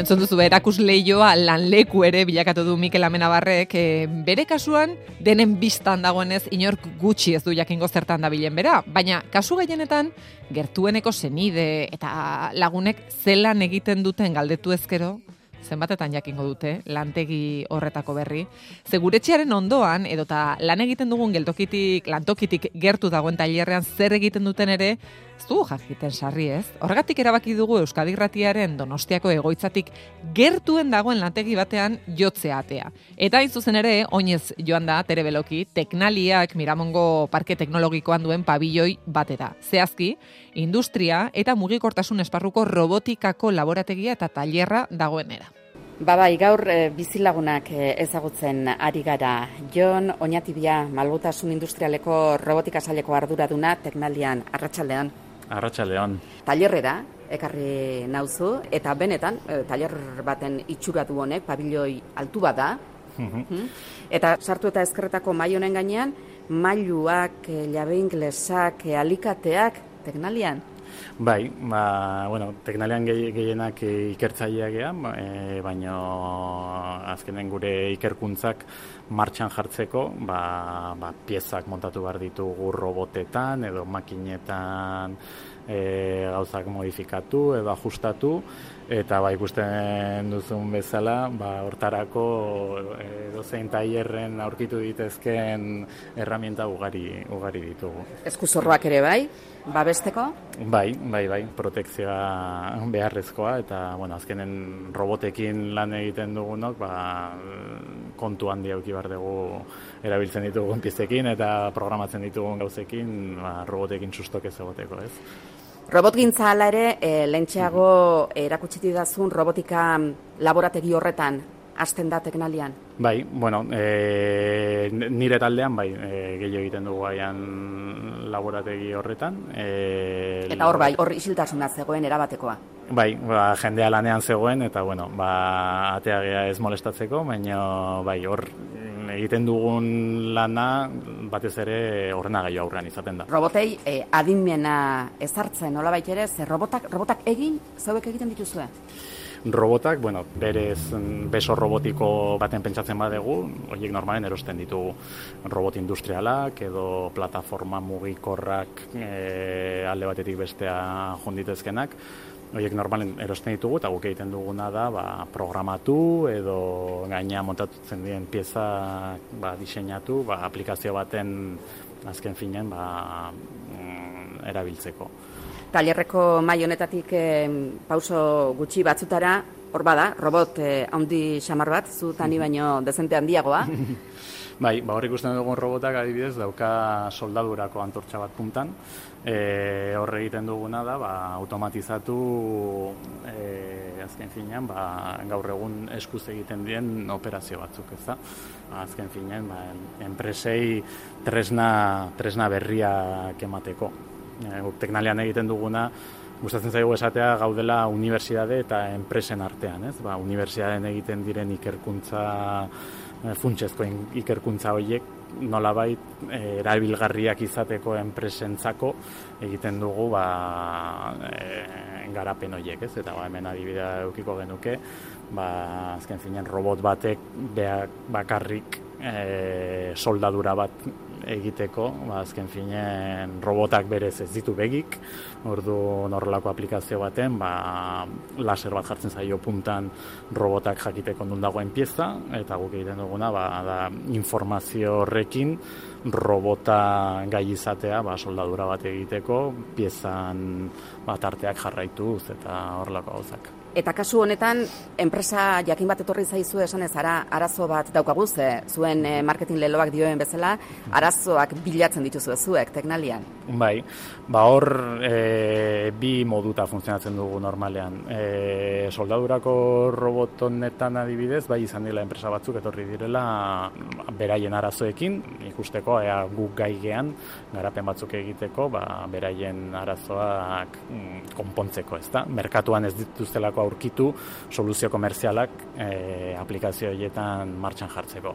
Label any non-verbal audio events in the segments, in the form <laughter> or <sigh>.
entzun duzu erakus leioa lan leku ere bilakatu du Mikel Amenabarrek, e, bere kasuan denen biztan dagoenez inork gutxi ez du jakingo zertan dabilen bera, baina kasu gehienetan gertueneko senide eta lagunek zelan egiten duten galdetu ezkero, zenbatetan jakingo dute lantegi horretako berri. Seguretxearen ondoan, edota lan egiten dugun geltokitik, lantokitik gertu dagoen tailerrean zer egiten duten ere, du jakiten sarri ez. Horregatik erabaki dugu Euskadi Ratiaren donostiako egoitzatik gertuen dagoen lantegi batean jotzea atea. Eta hain zuzen ere, oinez joan da, tere beloki, teknaliak Miramongo Parke Teknologikoan duen pabilloi batera. Zehazki, industria eta mugikortasun esparruko robotikako laborategia eta tailerra dagoenera. Ba bai, gaur e, bizilagunak e, ezagutzen ari gara. Jon Oñatibia, malgutasun industrialeko robotika saileko arduraduna teknalian arratsaldean. Arratsaldean. Tailerrera ekarri nauzu eta benetan e, tailer baten itxuratu honek pabilloi altu bada. Mhm. Eta sartu eta ezkerretako mai honen gainean mailuak, jabe inglesak, alikateak teknalian. Bai, ba, bueno, teknalean gehienak ikertzaileak gea, ba, e, baina azkenen gure ikerkuntzak martxan jartzeko, ba, ba, piezak montatu behar ditugu robotetan edo makinetan e, gauzak modifikatu edo ajustatu, eta ba, ikusten duzun bezala, ba, hortarako e, dozein tailerren aurkitu ditezken herramienta ugari, ugari ditugu. Eskuzorroak ere bai? babesteko? Bai, bai, bai, protekzioa beharrezkoa eta bueno, azkenen robotekin lan egiten dugunok, ba, kontu handi auki bar dugu erabiltzen ditugun piezekin eta programatzen ditugun gauzekin, ba, robotekin sustok ez egoteko, ez? Robotgintza hala ere, e, lentxeago erakutsi dazun robotika laborategi horretan hasten da teknalian? Bai, bueno, e, nire taldean, bai, e, gehiago egiten dugu aian laborategi horretan. E, eta hor bai, hor isiltasuna zegoen erabatekoa? Bai, ba, jendea lanean zegoen, eta bueno, ba, ateagea ez molestatzeko, baina bai, hor egiten dugun lana batez ere horrena aurrean izaten da. Robotei e, adinmena ezartzen, nola ere, ze robotak, robotak egin, zauek egiten dituzue? robotak, bueno, berez mm, beso robotiko baten pentsatzen badegu, horiek normalen erosten ditu robot industrialak edo plataforma mugikorrak e, alde batetik bestea jonditezkenak, horiek normalen erosten ditugu eta guk egiten duguna da ba, programatu edo gaina montatutzen dien pieza ba, diseinatu ba, aplikazio baten azken finen ba, mm, erabiltzeko. Tailerreko mai honetatik pauso gutxi batzutara, hor bada, robot eh, handi xamar bat, zu tani <laughs> baino dezente handiagoa. <laughs> bai, ba hor ikusten dugun robotak adibidez, dauka soldadurako antortxa bat puntan, e, horre egiten duguna da, ba, automatizatu e, azken finean, ba, gaur egun eskuz egiten dien operazio batzuk, ez da? Azken finean, ba, enpresei tresna, tresna berriak emateko e, teknalian egiten duguna, gustatzen zaigu esatea gaudela unibertsitate eta enpresen artean, ez? Ba, unibertsitateen egiten diren ikerkuntza e, funtsezko ikerkuntza horiek nolabait e, erabilgarriak izateko enpresentzako egiten dugu ba, e, garapen horiek, ez? Eta ba, hemen adibidea eukiko genuke, ba, azken zinen robot batek beak bakarrik e, soldadura bat egiteko, ba, azken finen robotak berez ez ditu begik, ordu norrelako aplikazio baten, ba, laser bat jartzen zaio puntan robotak jakiteko nun dagoen pieza, eta guk egiten duguna, ba, da informazio horrekin robota gai izatea, ba, soldadura bat egiteko, piezan bat arteak jarraituz eta horrelako gauzak. Eta kasu honetan, enpresa jakin bat etorri zaizu esan ez ara, arazo bat daukagu ze, zuen eh, marketing leloak dioen bezala, arazoak bilatzen dituzu zuek, teknalian. Bai, ba hor e, bi moduta funtzionatzen dugu normalean. E, soldadurako robotonetan adibidez, bai izan dela enpresa batzuk etorri direla beraien arazoekin, ikusteko ea guk gaigean, garapen batzuk egiteko, ba, beraien arazoak mm, konpontzeko, ez da? Merkatuan ez dituztelako aurkitu soluzio komerzialak e, aplikazio horietan martxan jartzeko.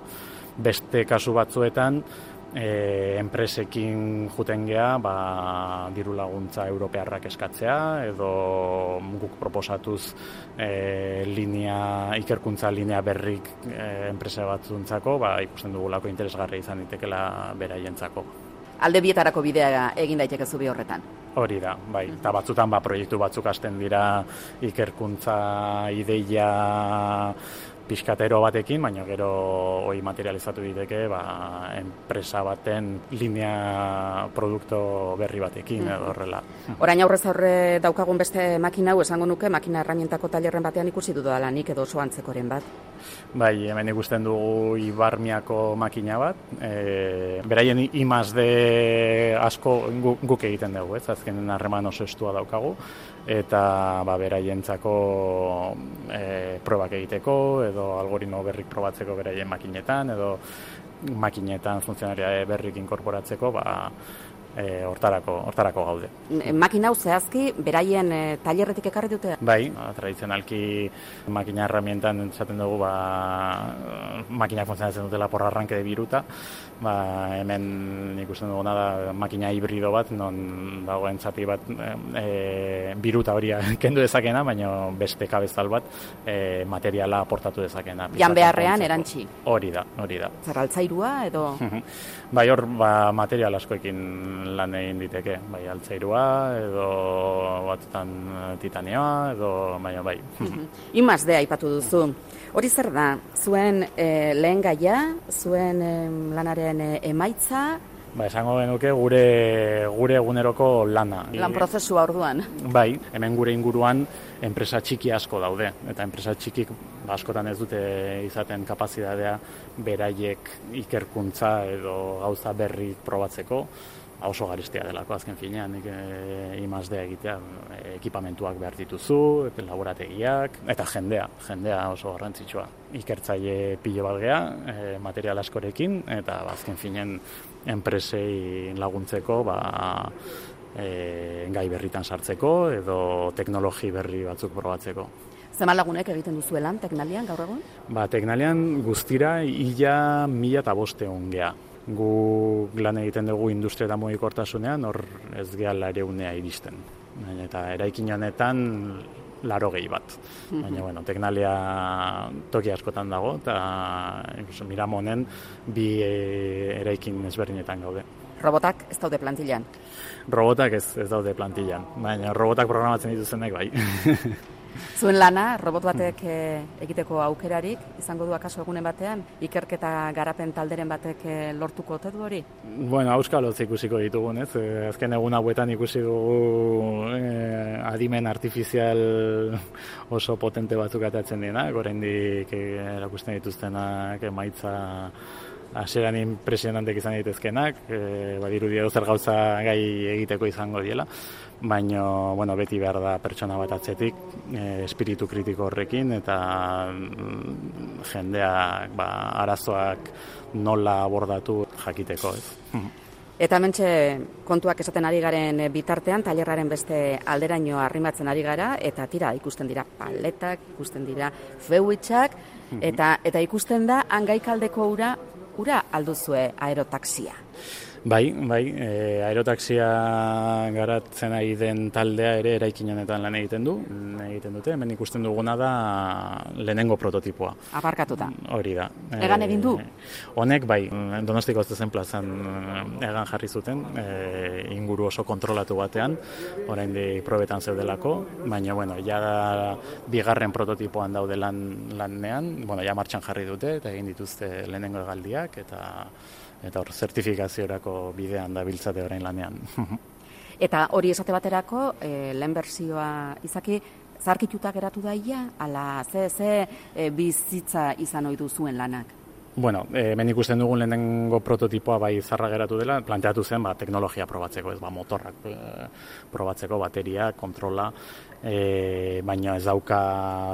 Beste kasu batzuetan, e, enpresekin juten gea, ba, diru laguntza europearrak eskatzea, edo guk proposatuz e, linea, ikerkuntza linea berrik e, enpresa batzuntzako, ba, ikusten dugulako interesgarria izan ditekela beraientzako. Alde bietarako bidea egin daiteke zubi horretan. Hori da, bai. Eta batzutan ba, proiektu batzuk hasten dira ikerkuntza ideia pixkatero batekin, baina gero hori materializatu diteke ba, enpresa baten linea produkto berri batekin mm. edo horrela. Orain aurrez aurre daukagun beste makina hau esango nuke, makina erraimientako talerren batean ikusi du da nik edo oso antzekoren bat. Bai, hemen ikusten dugu Ibarmiako makina bat, e, beraien imazde asko guk egiten dugu, ez, azkenen harreman oso estua daukagu, eta ba, beraientzako e, probak egiteko edo algoritmo berrik probatzeko beraien makinetan edo makinetan funtzionaria berrik inkorporatzeko ba, e, hortarako, hortarako gaude. Makina hau zehazki, beraien e, tailerretik ekarri dute? Bai, ba, tradizionalki makina herramientan entzaten dugu ba, makina funtzionatzen dutela porra arranke de biruta, ba, hemen ikusten dugu da makina hibrido bat, non dagoen zati bat e, biruta hori <laughs> kendu dezakena, baina beste kabezal bat e, materiala aportatu dezakena. Jan beharrean erantzi? Hori da, hori da. Zerraltzairua edo? <laughs> bai, hor, ba, material askoekin lan egin diteke, bai altzairua edo batzutan eh, titanioa edo baina bai. Mhm. Imaz de aipatu duzu. Hori zer da? Zuen e, lehen gaia, zuen lanaren e, emaitza, Ba, esango genuke gure gure eguneroko lana. Lan prozesua orduan. Bai, hemen gure inguruan enpresa txiki asko daude eta enpresa txikik ba, askotan ez dute izaten kapazitatea beraiek ikerkuntza edo gauza berri probatzeko oso garestia delako azken finean nik e, imazdea egitea ekipamentuak behar dituzu, laborategiak eta jendea, jendea oso garrantzitsua ikertzaile pilo bat geha, e, material askorekin eta azken finean enpresei laguntzeko ba, e, gai berritan sartzeko edo teknologi berri batzuk probatzeko. Zema lagunek egiten duzuelan teknalian gaur egun? Ba, teknalian guztira ia mila eta boste geha gu lan egiten dugu industria eta mugikortasunean, hor ez gehala ere unea iristen. Eta eraikin honetan laro gehi bat. Baina, bueno, teknalia toki askotan dago, eta miramonen bi e, eraikin ezberdinetan gaude. Robotak ez daude plantillan? Robotak ez, ez daude plantillan, baina robotak programatzen dituzenek bai. <laughs> Zuen lana, robot batek eh, egiteko aukerarik, izango du akaso egunen batean, ikerketa garapen talderen batek eh, lortuko ote du hori? Bueno, auskaloz ikusiko ditugun, ez? Eh, azken egun hauetan ikusi dugu eh, adimen artifizial oso potente batzuk atatzen dena, gorendik erakusten dituztenak emaitza aseran impresionantek izan daitezkenak, e, badiru zer gauza gai egiteko izango diela baina bueno, beti behar da pertsona bat atzetik, e, espiritu kritiko horrekin, eta mm, jendeak ba, arazoak nola abordatu jakiteko. Ez. Eta mentxe kontuak esaten ari garen bitartean, tailerraren beste alderaino arrimatzen ari gara, eta tira ikusten dira paletak, ikusten dira feuitzak, eta, eta ikusten da hangaikaldeko ura, ura alduzue aerotaxia. Bai, bai, e, aerotaxia garatzen ari den taldea ere eraikin honetan lan egiten du, egiten dute, hemen ikusten duguna da lehenengo prototipoa. Aparkatuta. Hori da. Egan egin du? E, honek, bai, donostiko zen plazan egan jarri zuten, e, inguru oso kontrolatu batean, orain di probetan zeudelako, baina, bueno, ja bigarren prototipoan daude lan, lannean, bueno, ja martxan jarri dute, eta egin dituzte lehenengo egaldiak, eta eta hor zertifikaziorako bidean da biltzate orain lanean. <laughs> eta hori esate baterako, e, lehen berzioa izaki, zarkituta geratu daia, ala ze, ze e, bizitza izan ohi zuen lanak? Bueno, eh, hemen ikusten dugun lehenengo prototipoa bai zarra geratu dela, planteatu zen ba, teknologia probatzeko, ez ba, motorrak e, probatzeko, bateria, kontrola, e, baina ez dauka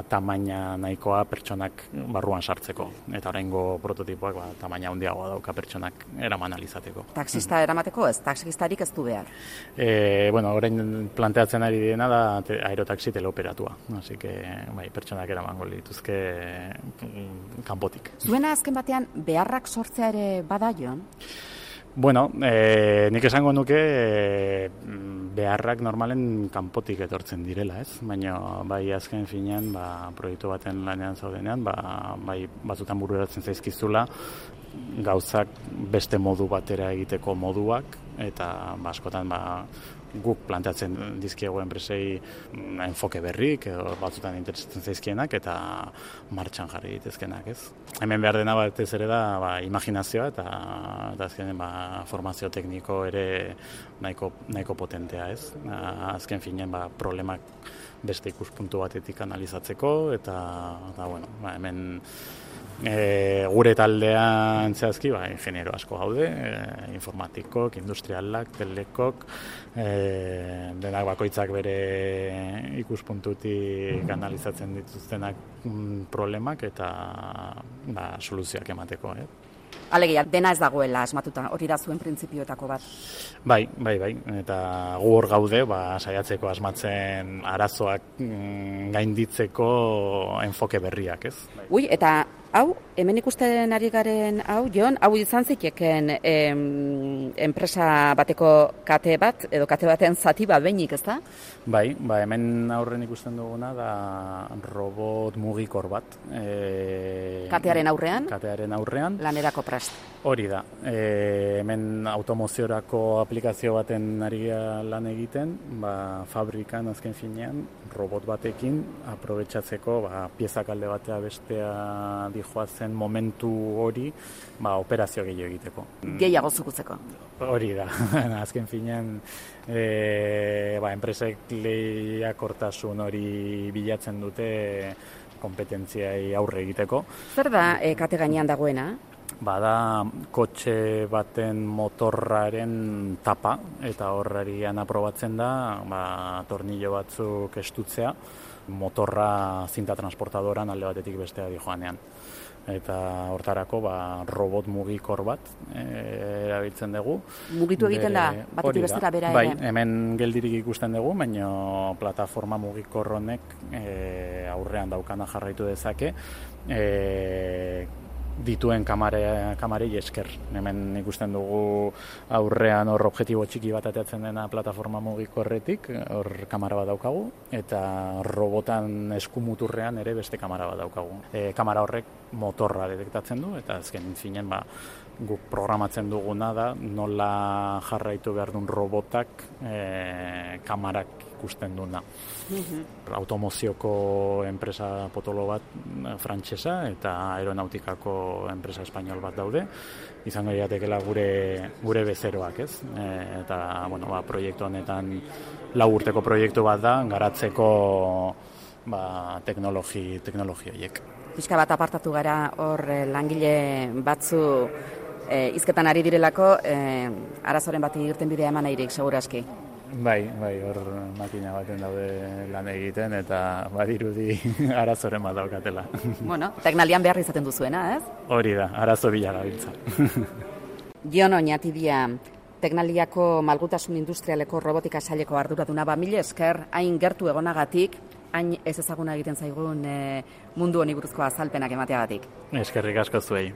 tamaina nahikoa pertsonak barruan sartzeko. Eta horrengo prototipoak ba, tamaina handiagoa dauka pertsonak eraman alizateko. Taxista mm. eramateko ez? Taxistarik ez du behar? E, bueno, orain planteatzen ari dena da te, aerotaxi teleoperatua. Así que, bai, pertsonak eramango dituzke mm, kanpotik. Zuena azken batean beharrak sortzea ere bada joan? Bueno, e, nik esango nuke e, beharrak normalen kanpotik etortzen direla, ez? Baina bai azken finean, ba, proiektu baten lanean zaudenean, ba, bai batzutan bururatzen zaizkizula, gauzak beste modu batera egiteko moduak, eta ba, askotan ba, guk planteatzen dizkiego enpresei mm, enfoke berrik edo batzutan interesatzen zaizkienak eta martxan jarri ditezkenak, ez? Hemen behar dena bat ez ere da ba, imaginazioa eta, eta azkenen ba, formazio tekniko ere nahiko, nahiko potentea, ez? Azken finean ba, problemak beste ikuspuntu batetik analizatzeko eta, eta bueno, ba, hemen E, gure taldean zehazki, ba, ingeniero asko gaude, e, informatikok, industrialak, telekok, e, denak bakoitzak bere ikuspuntutik analizatzen dituztenak mm, problemak eta ba, soluzioak emateko. Eh? Alegia, dena ez dagoela asmatuta, hori da zuen printzipioetako bat. Bai, bai, bai, eta gu hor gaude, ba, saiatzeko asmatzen arazoak mm, gainditzeko enfoke berriak, ez? Ui, eta Hau, hemen ikusten ari garen, hau, Jon, hau izan ziteken em, enpresa bateko kate bat, edo kate baten zati bat behinik, ez da? Bai, ba, hemen aurren ikusten duguna da robot mugikor bat. E, katearen aurrean? Katearen aurrean. Lanerako prast. Hori da, e, hemen automoziorako aplikazio baten ari lan egiten, ba, fabrikan azken finean, robot batekin, aprobetsatzeko, ba, piezak alde batea bestea zen momentu hori ba, operazio gehiago egiteko. Gehiago zukutzeko. Hori da, <laughs> azken finean e, ba, enpresek lehiakortasun hori bilatzen dute kompetentziai aurre egiteko. Zer da e, kate gainean dagoena? Bada kotxe baten motorraren tapa eta horrarian aprobatzen da ba, tornillo batzuk estutzea motorra zinta transportadoran alde batetik bestea di joanean. Eta hortarako ba, robot mugikor bat e, erabiltzen dugu. Mugitu egiten da, batetik bestera bera bai, ere? Hemen geldirik ikusten dugu, baina plataforma mugikor honek e, aurrean daukana jarraitu dezake. E, dituen kamare, kamarei esker. Hemen ikusten dugu aurrean hor objektibo txiki bat ateatzen dena plataforma mugiko horretik, hor kamara bat daukagu, eta robotan eskumuturrean ere beste kamara bat daukagu. E, kamara horrek motorra detektatzen du, eta azken zinen ba, guk programatzen duguna da nola jarraitu behar duen robotak e, kamarak ikusten duna. Mm Automozioko enpresa potolo bat eh, frantsesa eta aeronautikako enpresa espainol bat daude. Izango jatekela gure gure bezeroak, ez? E, eta bueno, ba, proiektu honetan lau urteko proiektu bat da garatzeko ba, teknologi teknologi horiek. Pixka bat apartatu gara hor eh, langile batzu e, izketan ari direlako, e, arazoren bat irten bidea eman nahirik, seguraski. Bai, bai, hor makina baten daude lan egiten eta badirudi <laughs> arazoren bat daukatela. <laughs> Bueno, teknalian behar izaten duzuena, ez? Hori da, arazo bila gabiltza. <laughs> Jon Oñatibia, teknaliako malgutasun industrialeko robotika saileko arduraduna ba mila esker hain gertu egonagatik, hain ez ezaguna egiten zaigun e, mundu honi buruzko azalpenak emateagatik. Eskerrik asko zuei.